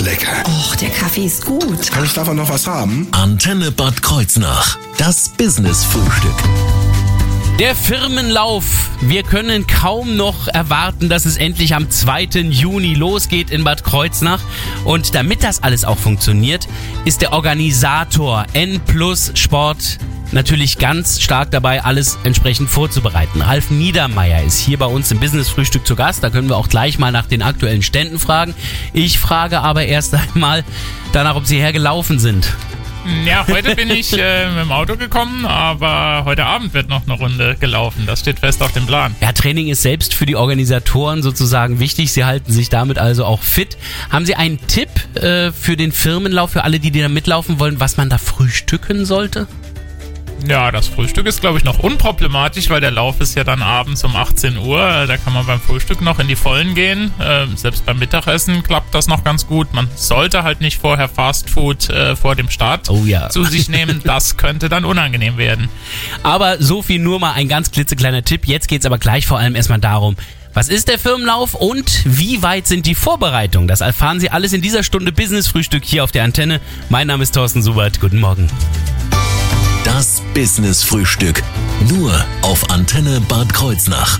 ist lecker. Och, der Kaffee ist gut. Kann ich davon noch was haben? Antenne Bad Kreuznach. Das Business-Frühstück. Der Firmenlauf. Wir können kaum noch erwarten, dass es endlich am 2. Juni losgeht in Bad Kreuznach. Und damit das alles auch funktioniert, ist der Organisator N Plus Sport natürlich ganz stark dabei, alles entsprechend vorzubereiten. Ralf Niedermeyer ist hier bei uns im Business Frühstück zu Gast. Da können wir auch gleich mal nach den aktuellen Ständen fragen. Ich frage aber erst einmal danach, ob Sie hergelaufen sind. Ja, heute bin ich äh, mit dem Auto gekommen, aber heute Abend wird noch eine Runde gelaufen. Das steht fest auf dem Plan. Ja, Training ist selbst für die Organisatoren sozusagen wichtig. Sie halten sich damit also auch fit. Haben Sie einen Tipp äh, für den Firmenlauf, für alle, die da mitlaufen wollen, was man da frühstücken sollte? Ja, das Frühstück ist, glaube ich, noch unproblematisch, weil der Lauf ist ja dann abends um 18 Uhr. Da kann man beim Frühstück noch in die Vollen gehen. Äh, selbst beim Mittagessen klappt das noch ganz gut. Man sollte halt nicht vorher Fastfood äh, vor dem Start Oh ja. zu sich nehmen. Das könnte dann unangenehm werden. Aber so viel nur mal ein ganz klitzekleiner Tipp. Jetzt geht's aber gleich vor allem erstmal darum, was ist der Firmenlauf und wie weit sind die Vorbereitungen? Das erfahren Sie alles in dieser Stunde Business Frühstück hier auf der Antenne. Mein Name ist Thorsten Subert. Guten Morgen. Das Business-Frühstück. Nur auf Antenne Bad Kreuznach.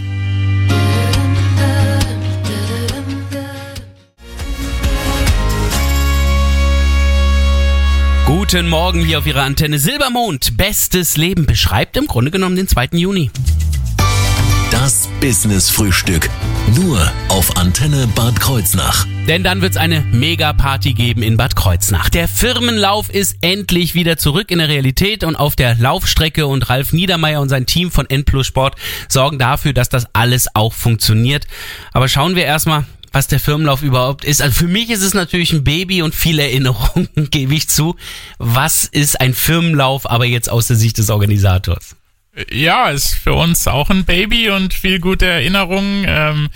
Guten Morgen hier auf Ihrer Antenne Silbermond. Bestes Leben beschreibt im Grunde genommen den 2. Juni. Das Business-Frühstück. Nur auf Antenne Bad Kreuznach. Denn dann wird's eine Mega-Party geben in Bad Kreuznach. Der Firmenlauf ist endlich wieder zurück in der Realität und auf der Laufstrecke und Ralf Niedermeyer und sein Team von N Plus Sport sorgen dafür, dass das alles auch funktioniert. Aber schauen wir erstmal, was der Firmenlauf überhaupt ist. Also für mich ist es natürlich ein Baby und viele Erinnerungen, gebe ich zu. Was ist ein Firmenlauf, aber jetzt aus der Sicht des Organisators? Ja, ist für uns auch ein Baby und viel gute Erinnerungen. Ähm,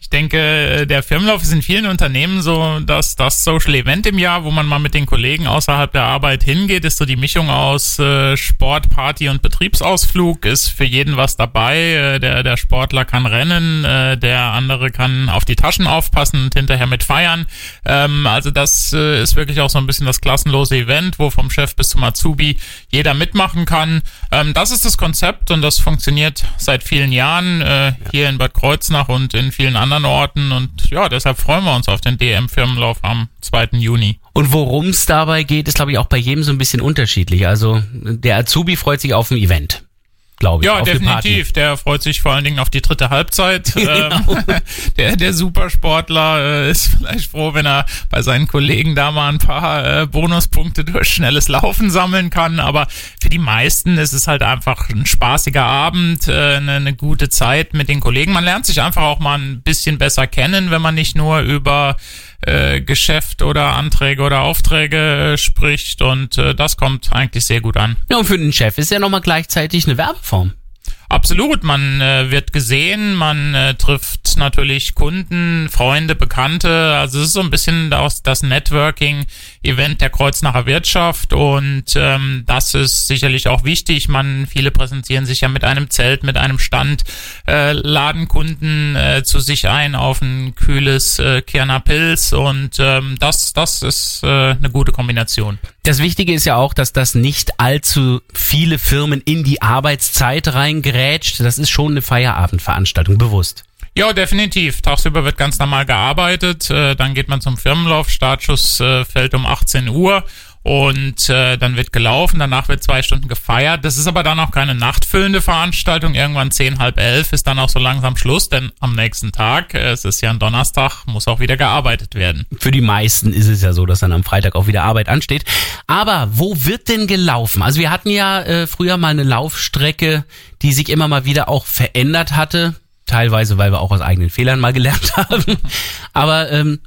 ich denke, der Firmenlauf ist in vielen Unternehmen so, dass das Social Event im Jahr, wo man mal mit den Kollegen außerhalb der Arbeit hingeht, ist so die Mischung aus äh, Sport, Party und Betriebsausflug, ist für jeden was dabei. Äh, der, der Sportler kann rennen, äh, der andere kann auf die Taschen aufpassen und hinterher mit feiern. Ähm, also das äh, ist wirklich auch so ein bisschen das klassenlose Event, wo vom Chef bis zum Azubi jeder mitmachen kann. Ähm, das ist das Konzept und das funktioniert seit vielen Jahren äh, hier in Bad Kreuznach und in vielen anderen Orten und ja, deshalb freuen wir uns auf den DM-Firmenlauf am 2. Juni. Und worum es dabei geht, ist, glaube ich, auch bei jedem so ein bisschen unterschiedlich. Also der Azubi freut sich auf ein Event. Glaube ich. Ja, definitiv. Der freut sich vor allen Dingen auf die dritte Halbzeit. Genau. Ähm, der, der Supersportler äh, ist vielleicht froh, wenn er bei seinen Kollegen da mal ein paar äh, Bonuspunkte durch schnelles Laufen sammeln kann. Aber für die meisten ist es halt einfach ein spaßiger Abend, äh, eine, eine gute Zeit mit den Kollegen. Man lernt sich einfach auch mal ein bisschen besser kennen, wenn man nicht nur über äh, Geschäft oder Anträge oder Aufträge äh, spricht und äh, das kommt eigentlich sehr gut an. Ja, und für den Chef ist ja nochmal gleichzeitig eine Werbeform. Absolut, man äh, wird gesehen, man äh, trifft natürlich Kunden, Freunde, Bekannte. Also es ist so ein bisschen das, das Networking-Event der Kreuznacher Wirtschaft und ähm, das ist sicherlich auch wichtig. Man viele präsentieren sich ja mit einem Zelt, mit einem Stand, äh, laden Kunden äh, zu sich ein auf ein kühles äh, Kerner Pilz und ähm, das das ist äh, eine gute Kombination. Das Wichtige ist ja auch, dass das nicht allzu viele Firmen in die Arbeitszeit reingrätscht. Das ist schon eine Feierabendveranstaltung, bewusst. Ja, definitiv. Tagsüber wird ganz normal gearbeitet. Äh, dann geht man zum Firmenlauf. Startschuss äh, fällt um 18 Uhr und äh, dann wird gelaufen. Danach wird zwei Stunden gefeiert. Das ist aber dann auch keine nachtfüllende Veranstaltung. Irgendwann zehn, halb elf ist dann auch so langsam Schluss, denn am nächsten Tag, äh, es ist ja ein Donnerstag, muss auch wieder gearbeitet werden. Für die meisten ist es ja so, dass dann am Freitag auch wieder Arbeit ansteht. Aber wo wird denn gelaufen? Also wir hatten ja äh, früher mal eine Laufstrecke, die sich immer mal wieder auch verändert hatte. Teilweise, weil wir auch aus eigenen Fehlern mal gelernt haben. Aber ähm,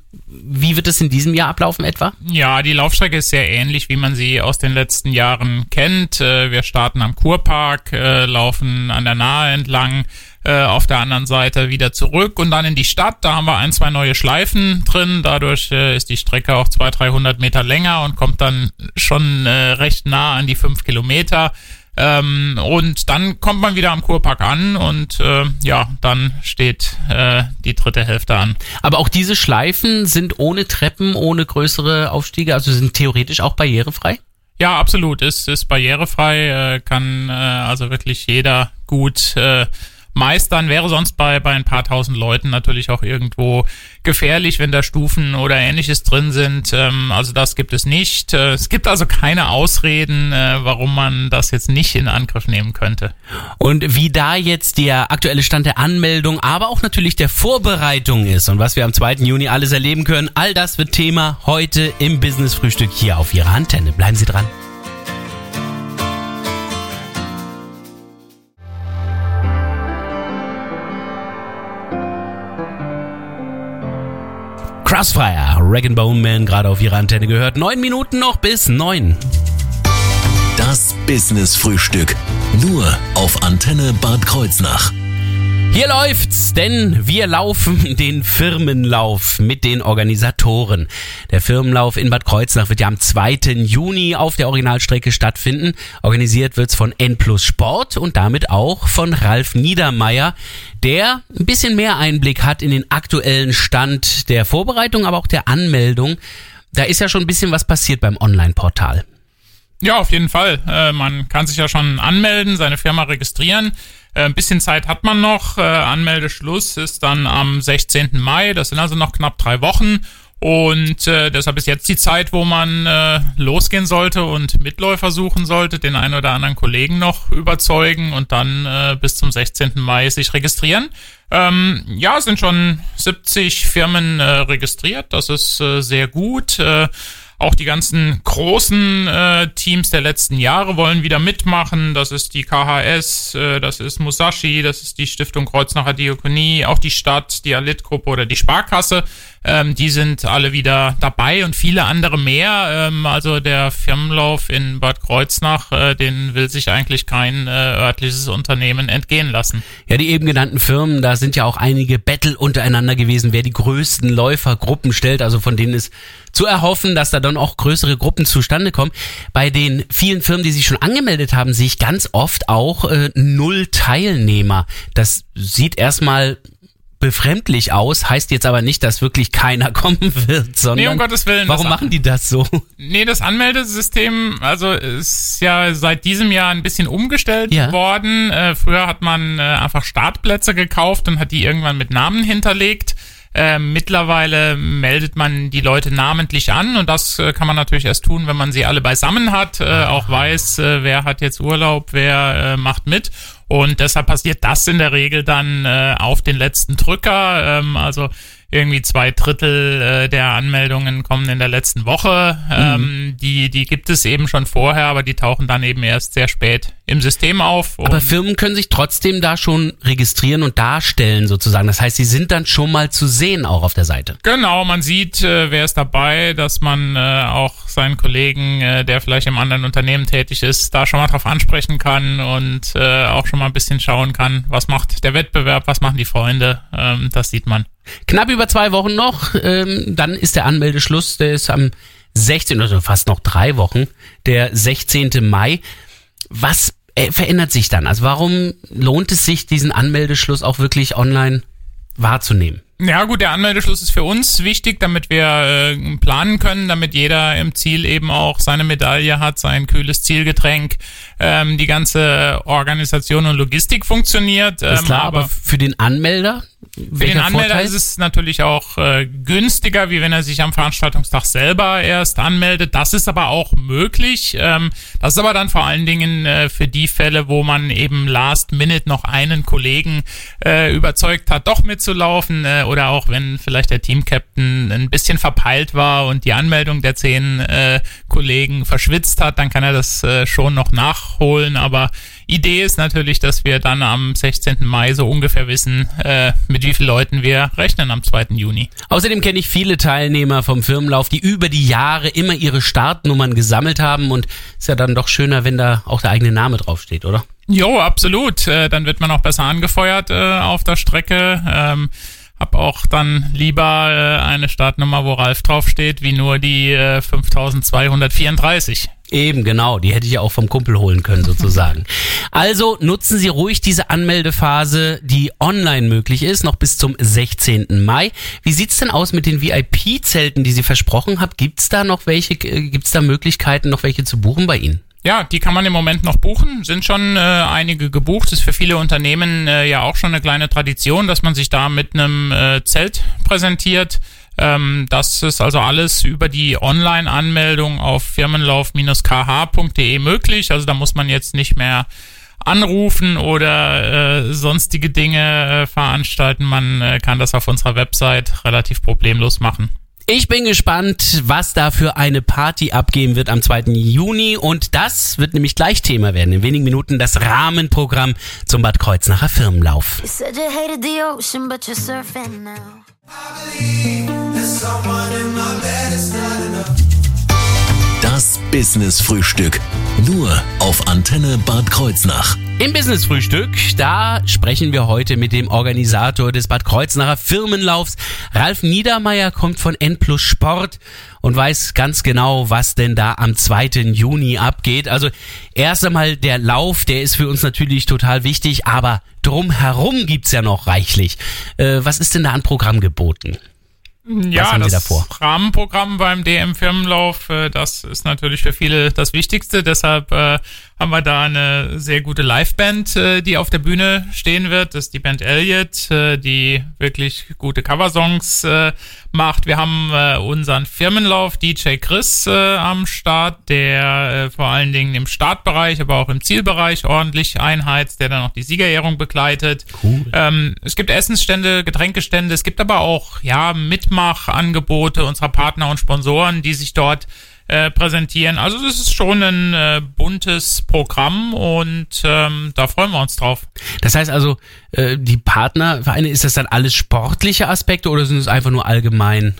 wie wird es in diesem Jahr ablaufen etwa? Ja, die Laufstrecke ist sehr ähnlich, wie man sie aus den letzten Jahren kennt. Äh, Wir starten am Kurpark, äh, laufen an der Nahe entlang, äh, auf der anderen Seite wieder zurück und dann in die Stadt. Da haben wir ein, zwei neue Schleifen drin. Dadurch ist die Strecke auch 200, 300 Meter länger und kommt dann schon recht nah an die fünf Kilometer. Ähm, und dann kommt man wieder am Kurpark an und äh, ja, dann steht äh, die dritte Hälfte an. Aber auch diese Schleifen sind ohne Treppen, ohne größere Aufstiege, also sind theoretisch auch barrierefrei? Ja, absolut. Ist, ist barrierefrei, äh, kann äh, also wirklich jeder gut äh, meistern. Wäre sonst bei, bei ein paar tausend Leuten natürlich auch irgendwo gefährlich, wenn da Stufen oder ähnliches drin sind. Ähm, also das gibt es nicht. Äh, es gibt also keine Ausreden, äh, warum man das jetzt nicht in Angriff nehmen könnte. Und wie da jetzt der aktuelle Stand der Anmeldung, aber auch natürlich der Vorbereitung ist und was wir am 2. Juni alles erleben können, all das wird Thema heute im Business Frühstück hier auf Ihrer Antenne. Bleiben Sie dran. Crossfire, Rag Bone Man gerade auf ihrer Antenne gehört. Neun Minuten noch bis neun. Das Business Frühstück. Nur auf Antenne Bad Kreuznach. Hier läuft's, denn wir laufen den Firmenlauf mit den Organisatoren. Der Firmenlauf in Bad Kreuznach wird ja am 2. Juni auf der Originalstrecke stattfinden. Organisiert wird's von N Plus Sport und damit auch von Ralf Niedermeyer, der ein bisschen mehr Einblick hat in den aktuellen Stand der Vorbereitung, aber auch der Anmeldung. Da ist ja schon ein bisschen was passiert beim Online-Portal. Ja, auf jeden Fall. Äh, man kann sich ja schon anmelden, seine Firma registrieren. Äh, ein bisschen Zeit hat man noch. Äh, Anmeldeschluss ist dann am 16. Mai. Das sind also noch knapp drei Wochen. Und äh, deshalb ist jetzt die Zeit, wo man äh, losgehen sollte und Mitläufer suchen sollte, den einen oder anderen Kollegen noch überzeugen und dann äh, bis zum 16. Mai sich registrieren. Ähm, ja, es sind schon 70 Firmen äh, registriert. Das ist äh, sehr gut. Äh, auch die ganzen großen äh, Teams der letzten Jahre wollen wieder mitmachen. Das ist die KHS, äh, das ist Musashi, das ist die Stiftung Kreuznacher Diakonie, auch die Stadt, die Alit-Gruppe oder die Sparkasse. Ähm, die sind alle wieder dabei und viele andere mehr. Ähm, also der Firmenlauf in Bad Kreuznach, äh, den will sich eigentlich kein äh, örtliches Unternehmen entgehen lassen. Ja, die eben genannten Firmen, da sind ja auch einige Battle untereinander gewesen, wer die größten Läufergruppen stellt. Also von denen ist zu erhoffen, dass da dann auch größere Gruppen zustande kommen. Bei den vielen Firmen, die sich schon angemeldet haben, sehe ich ganz oft auch äh, null Teilnehmer. Das sieht erstmal befremdlich aus, heißt jetzt aber nicht, dass wirklich keiner kommen wird, sondern nee, um Gottes Willen, warum machen die das so? Nee, das Anmeldesystem, also ist ja seit diesem Jahr ein bisschen umgestellt ja. worden. Äh, früher hat man äh, einfach Startplätze gekauft und hat die irgendwann mit Namen hinterlegt. Äh, mittlerweile meldet man die Leute namentlich an und das äh, kann man natürlich erst tun, wenn man sie alle beisammen hat, äh, auch weiß, äh, wer hat jetzt Urlaub, wer äh, macht mit. Und deshalb passiert das in der Regel dann äh, auf den letzten Drücker. Ähm, also irgendwie zwei Drittel äh, der Anmeldungen kommen in der letzten Woche. Ähm, mhm. die, die gibt es eben schon vorher, aber die tauchen dann eben erst sehr spät im System auf. Aber Firmen können sich trotzdem da schon registrieren und darstellen sozusagen. Das heißt, sie sind dann schon mal zu sehen auch auf der Seite. Genau, man sieht, äh, wer ist dabei, dass man äh, auch seinen Kollegen, äh, der vielleicht im anderen Unternehmen tätig ist, da schon mal drauf ansprechen kann und äh, auch schon mal ein bisschen schauen kann, was macht der Wettbewerb, was machen die Freunde. Ähm, das sieht man. Knapp über zwei Wochen noch, ähm, dann ist der Anmeldeschluss, der ist am 16. also fast noch drei Wochen, der 16. Mai. Was äh, verändert sich dann? Also warum lohnt es sich, diesen Anmeldeschluss auch wirklich online wahrzunehmen? Ja gut, der Anmeldeschluss ist für uns wichtig, damit wir äh, planen können, damit jeder im Ziel eben auch seine Medaille hat, sein kühles Zielgetränk, ähm, die ganze Organisation und Logistik funktioniert. Ähm, ist klar, aber für den Anmelder? Für den Anmelder Vorteil? ist es natürlich auch äh, günstiger, wie wenn er sich am Veranstaltungstag selber erst anmeldet. Das ist aber auch möglich. Ähm, das ist aber dann vor allen Dingen äh, für die Fälle, wo man eben last minute noch einen Kollegen äh, überzeugt hat, doch mitzulaufen äh, oder auch wenn vielleicht der Teamcaptain ein bisschen verpeilt war und die Anmeldung der zehn äh, Kollegen verschwitzt hat, dann kann er das äh, schon noch nachholen. Aber Idee ist natürlich, dass wir dann am 16. Mai so ungefähr wissen, äh, mit wie vielen Leuten wir rechnen am 2. Juni. Außerdem kenne ich viele Teilnehmer vom Firmenlauf, die über die Jahre immer ihre Startnummern gesammelt haben und ist ja dann doch schöner, wenn da auch der eigene Name draufsteht, oder? Jo, absolut. Äh, dann wird man auch besser angefeuert äh, auf der Strecke. Ähm, hab auch dann lieber äh, eine Startnummer, wo Ralf draufsteht, wie nur die äh, 5234. Eben, genau. Die hätte ich ja auch vom Kumpel holen können, sozusagen. also nutzen Sie ruhig diese Anmeldephase, die online möglich ist, noch bis zum 16. Mai. Wie sieht's denn aus mit den VIP-Zelten, die Sie versprochen haben? Gibt's da noch welche, äh, gibt's da Möglichkeiten, noch welche zu buchen bei Ihnen? Ja, die kann man im Moment noch buchen, sind schon äh, einige gebucht. Ist für viele Unternehmen äh, ja auch schon eine kleine Tradition, dass man sich da mit einem äh, Zelt präsentiert. Ähm, das ist also alles über die Online-Anmeldung auf firmenlauf-kh.de möglich. Also da muss man jetzt nicht mehr anrufen oder äh, sonstige Dinge äh, veranstalten. Man äh, kann das auf unserer Website relativ problemlos machen. Ich bin gespannt, was da für eine Party abgehen wird am 2. Juni und das wird nämlich gleich Thema werden. In wenigen Minuten das Rahmenprogramm zum Bad Kreuznacher Firmenlauf. Das Business Frühstück. Nur auf Antenne Bad Kreuznach. Im Business Frühstück, da sprechen wir heute mit dem Organisator des Bad Kreuznacher Firmenlaufs. Ralf Niedermeyer kommt von N Plus Sport und weiß ganz genau, was denn da am 2. Juni abgeht. Also erst einmal der Lauf, der ist für uns natürlich total wichtig, aber drumherum gibt's ja noch reichlich. Äh, was ist denn da an Programm geboten? Ja, das Rahmenprogramm beim DM Firmenlauf, äh, das ist natürlich für viele das Wichtigste. Deshalb äh, haben wir da eine sehr gute Liveband, äh, die auf der Bühne stehen wird. Das ist die Band Elliot, äh, die wirklich gute Coversongs äh, macht. Wir haben äh, unseren Firmenlauf DJ Chris äh, am Start, der äh, vor allen Dingen im Startbereich, aber auch im Zielbereich ordentlich einheizt, der dann auch die Siegerehrung begleitet. Cool. Ähm, es gibt Essensstände, Getränkestände, es gibt aber auch ja Mitmachangebote unserer Partner und Sponsoren, die sich dort äh, präsentieren. Also das ist schon ein äh, buntes Programm und ähm, da freuen wir uns drauf. Das heißt also, äh, die Partnervereine, ist das dann alles sportliche Aspekte oder sind es einfach nur allgemein?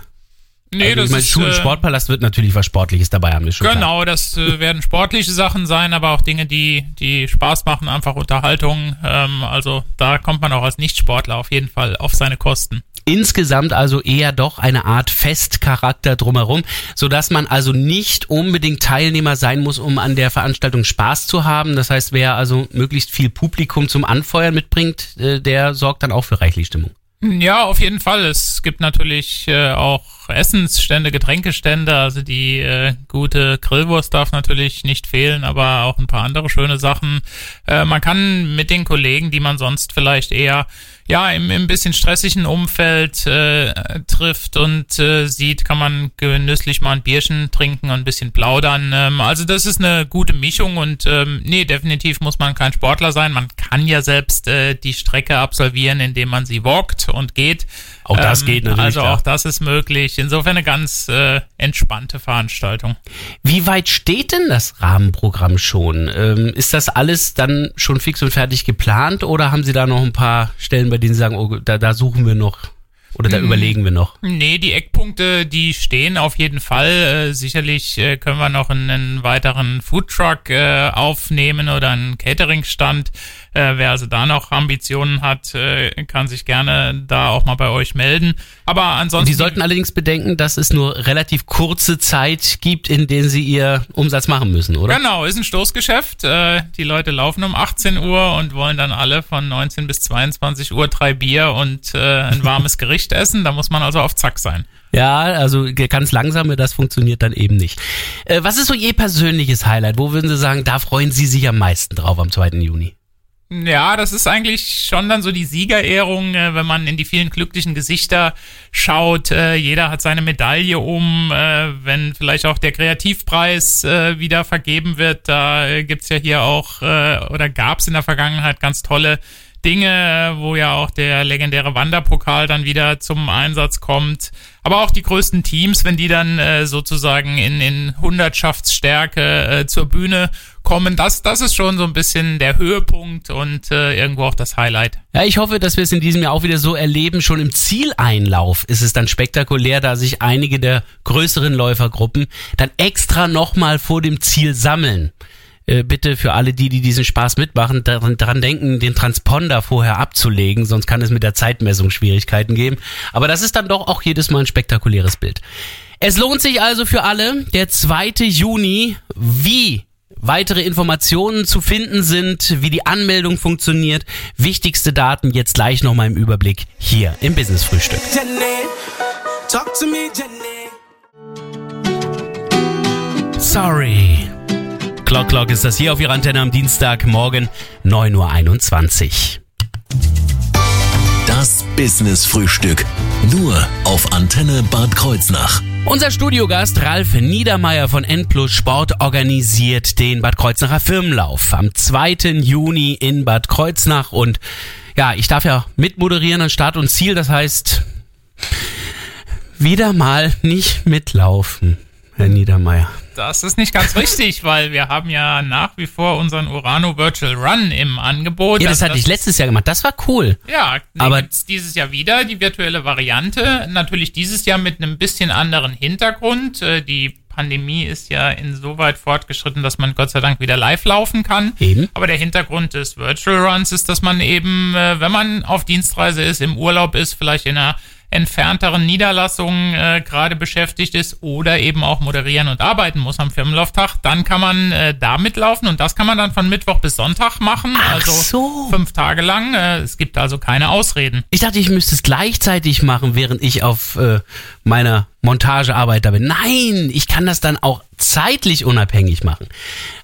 Nee, also, das ich meine, Schul- und äh, Sportpalast wird natürlich was Sportliches dabei haben. Ist schon genau, klar. das äh, werden sportliche Sachen sein, aber auch Dinge, die, die Spaß machen, einfach Unterhaltung. Ähm, also da kommt man auch als Nichtsportler auf jeden Fall auf seine Kosten. Insgesamt also eher doch eine Art Festcharakter drumherum, so dass man also nicht unbedingt Teilnehmer sein muss, um an der Veranstaltung Spaß zu haben. Das heißt, wer also möglichst viel Publikum zum Anfeuern mitbringt, äh, der sorgt dann auch für reichlich Stimmung. Ja, auf jeden Fall. Es gibt natürlich äh, auch Essensstände, Getränkestände. Also die äh, gute Grillwurst darf natürlich nicht fehlen, aber auch ein paar andere schöne Sachen. Äh, man kann mit den Kollegen, die man sonst vielleicht eher ja, im, im bisschen stressigen Umfeld äh, trifft und äh, sieht, kann man genüsslich mal ein Bierchen trinken und ein bisschen plaudern. Ähm, also das ist eine gute Mischung und ähm, nee, definitiv muss man kein Sportler sein. Man kann ja selbst äh, die Strecke absolvieren, indem man sie walkt und geht. Auch das ähm, geht natürlich. Also auch das ist möglich. Insofern eine ganz äh, entspannte Veranstaltung. Wie weit steht denn das Rahmenprogramm schon? Ähm, ist das alles dann schon fix und fertig geplant oder haben Sie da noch ein paar Stellen, bei denen Sie sagen, oh, da, da suchen wir noch? Oder da hm. überlegen wir noch? Nee, die Eckpunkte, die stehen auf jeden Fall. Äh, sicherlich äh, können wir noch einen weiteren Foodtruck äh, aufnehmen oder einen Cateringstand. Äh, wer also da noch Ambitionen hat, äh, kann sich gerne da auch mal bei euch melden. Aber ansonsten. Sie sollten allerdings bedenken, dass es nur relativ kurze Zeit gibt, in denen Sie Ihr Umsatz machen müssen, oder? Genau, ist ein Stoßgeschäft. Äh, die Leute laufen um 18 Uhr und wollen dann alle von 19 bis 22 Uhr drei Bier und äh, ein warmes Gericht essen. Da muss man also auf Zack sein. Ja, also ganz langsame, das funktioniert dann eben nicht. Äh, was ist so Ihr persönliches Highlight? Wo würden Sie sagen, da freuen Sie sich am meisten drauf am 2. Juni? Ja, das ist eigentlich schon dann so die Siegerehrung, äh, wenn man in die vielen glücklichen Gesichter schaut. Äh, jeder hat seine Medaille um. Äh, wenn vielleicht auch der Kreativpreis wieder vergeben wird, da äh, gibt's ja hier auch oder gab's in der Vergangenheit ganz tolle Dinge, wo ja auch der legendäre Wanderpokal dann wieder zum Einsatz kommt. Aber auch die größten Teams, wenn die dann äh, sozusagen in, in Hundertschaftsstärke äh, zur Bühne kommen, das, das ist schon so ein bisschen der Höhepunkt und äh, irgendwo auch das Highlight. Ja, ich hoffe, dass wir es in diesem Jahr auch wieder so erleben. Schon im Zieleinlauf ist es dann spektakulär, da sich einige der größeren Läufergruppen dann extra nochmal vor dem Ziel sammeln. Äh, bitte für alle die, die diesen Spaß mitmachen, daran, daran denken, den Transponder vorher abzulegen, sonst kann es mit der Zeitmessung Schwierigkeiten geben. Aber das ist dann doch auch jedes Mal ein spektakuläres Bild. Es lohnt sich also für alle. Der 2. Juni. Wie weitere Informationen zu finden sind, wie die Anmeldung funktioniert, wichtigste Daten jetzt gleich nochmal im Überblick hier im Business Frühstück. Sorry. Clock Clock ist das hier auf Ihrer Antenne am Dienstagmorgen 9.21 Uhr. Das Business Frühstück. Nur auf Antenne Bad Kreuznach. Unser Studiogast Ralf Niedermeyer von N Plus Sport organisiert den Bad Kreuznacher Firmenlauf am 2. Juni in Bad Kreuznach und ja, ich darf ja mitmoderieren an Start und Ziel, das heißt wieder mal nicht mitlaufen, Herr Niedermeyer. Das ist nicht ganz richtig, weil wir haben ja nach wie vor unseren Urano Virtual Run im Angebot. Ja, das hatte ich letztes Jahr gemacht. Das war cool. Ja, Aber- dieses Jahr wieder die virtuelle Variante. Natürlich dieses Jahr mit einem bisschen anderen Hintergrund. Äh, Die Pandemie ist ja insoweit fortgeschritten, dass man Gott sei Dank wieder live laufen kann. Eben. Aber der Hintergrund des Virtual Runs ist, dass man eben, äh, wenn man auf Dienstreise ist, im Urlaub ist, vielleicht in einer entfernteren Niederlassung äh, gerade beschäftigt ist oder eben auch moderieren und arbeiten muss am Firmenlauftag, dann kann man äh, da mitlaufen und das kann man dann von Mittwoch bis Sonntag machen, Ach also so. fünf Tage lang. Äh, es gibt also keine Ausreden. Ich dachte, ich müsste es gleichzeitig machen, während ich auf äh, meiner Montagearbeit da bin. Nein, ich kann das dann auch zeitlich unabhängig machen.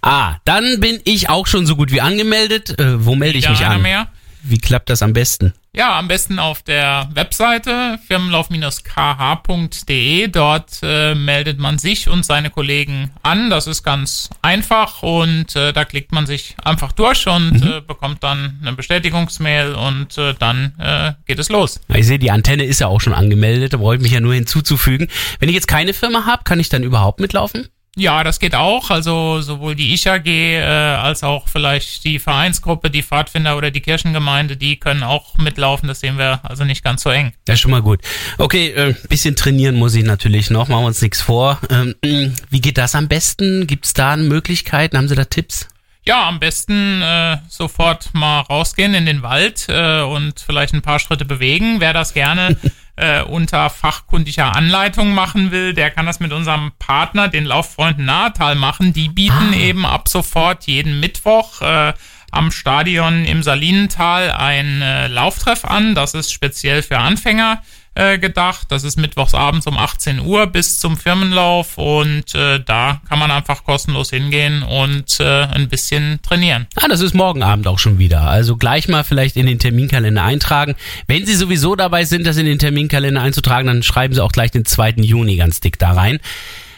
Ah, dann bin ich auch schon so gut wie angemeldet. Äh, wo melde ich mich einer an? mehr. Wie klappt das am besten? Ja, am besten auf der Webseite firmenlauf-kh.de. Dort äh, meldet man sich und seine Kollegen an. Das ist ganz einfach und äh, da klickt man sich einfach durch und äh, bekommt dann eine Bestätigungsmail und äh, dann äh, geht es los. Ich sehe, die Antenne ist ja auch schon angemeldet, da brauche ich mich ja nur hinzuzufügen. Wenn ich jetzt keine Firma habe, kann ich dann überhaupt mitlaufen? Ja, das geht auch. Also sowohl die ICHAG äh, als auch vielleicht die Vereinsgruppe, die Pfadfinder oder die Kirchengemeinde, die können auch mitlaufen. Das sehen wir also nicht ganz so eng. Ist schon mal gut. Okay, äh, bisschen trainieren muss ich natürlich noch, machen wir uns nichts vor. Ähm, mh, wie geht das am besten? Gibt es da Möglichkeiten? Haben Sie da Tipps? Ja, am besten äh, sofort mal rausgehen in den Wald äh, und vielleicht ein paar Schritte bewegen. Wer das gerne äh, unter fachkundiger Anleitung machen will, der kann das mit unserem Partner, den Lauffreunden Nahtal, machen. Die bieten eben ab sofort jeden Mittwoch äh, am Stadion im Salinental ein äh, Lauftreff an. Das ist speziell für Anfänger äh, gedacht. Das ist mittwochs abends um 18 Uhr bis zum Firmenlauf und äh, da kann man einfach kostenlos hingehen und äh, ein bisschen trainieren. Ah, das ist morgen Abend auch schon wieder. Also gleich mal vielleicht in den Terminkalender eintragen. Wenn Sie sowieso dabei sind, das in den Terminkalender einzutragen, dann schreiben Sie auch gleich den 2. Juni ganz dick da rein.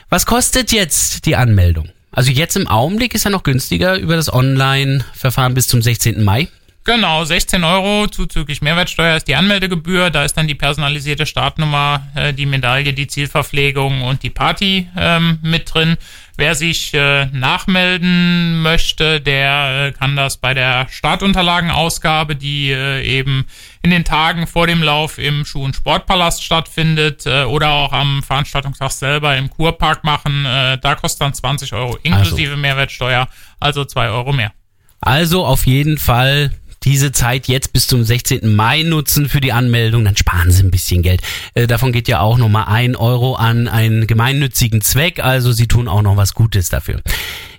Was kostet jetzt die Anmeldung? Also jetzt im Augenblick ist ja noch günstiger über das Online-Verfahren bis zum 16. Mai. Genau, 16 Euro zuzüglich Mehrwertsteuer ist die Anmeldegebühr. Da ist dann die personalisierte Startnummer, äh, die Medaille, die Zielverpflegung und die Party ähm, mit drin. Wer sich äh, nachmelden möchte, der äh, kann das bei der Startunterlagenausgabe, die äh, eben in den Tagen vor dem Lauf im Schuh- und Sportpalast stattfindet äh, oder auch am Veranstaltungstag selber im Kurpark machen. Äh, da kostet dann 20 Euro inklusive Mehrwertsteuer, also 2 Euro mehr. Also auf jeden Fall diese Zeit jetzt bis zum 16. Mai nutzen für die Anmeldung, dann sparen Sie ein bisschen Geld. Äh, davon geht ja auch nochmal ein Euro an einen gemeinnützigen Zweck, also Sie tun auch noch was Gutes dafür.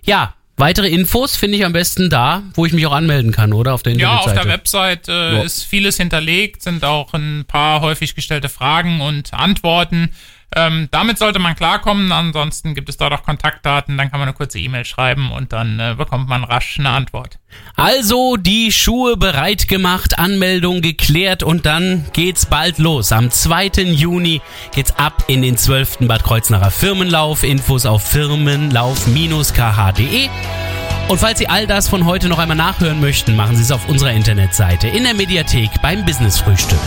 Ja, weitere Infos finde ich am besten da, wo ich mich auch anmelden kann, oder? Auf der Ja, auf Internetseite. der Website äh, ist vieles hinterlegt, sind auch ein paar häufig gestellte Fragen und Antworten. Ähm, damit sollte man klarkommen. Ansonsten gibt es dort auch Kontaktdaten. Dann kann man eine kurze E-Mail schreiben und dann äh, bekommt man rasch eine Antwort. Also die Schuhe bereit gemacht, Anmeldung geklärt und dann geht's bald los. Am 2. Juni geht's ab in den 12. Bad Kreuznacher Firmenlauf. Infos auf firmenlauf-kh.de. Und falls Sie all das von heute noch einmal nachhören möchten, machen Sie es auf unserer Internetseite in der Mediathek beim Business Frühstück.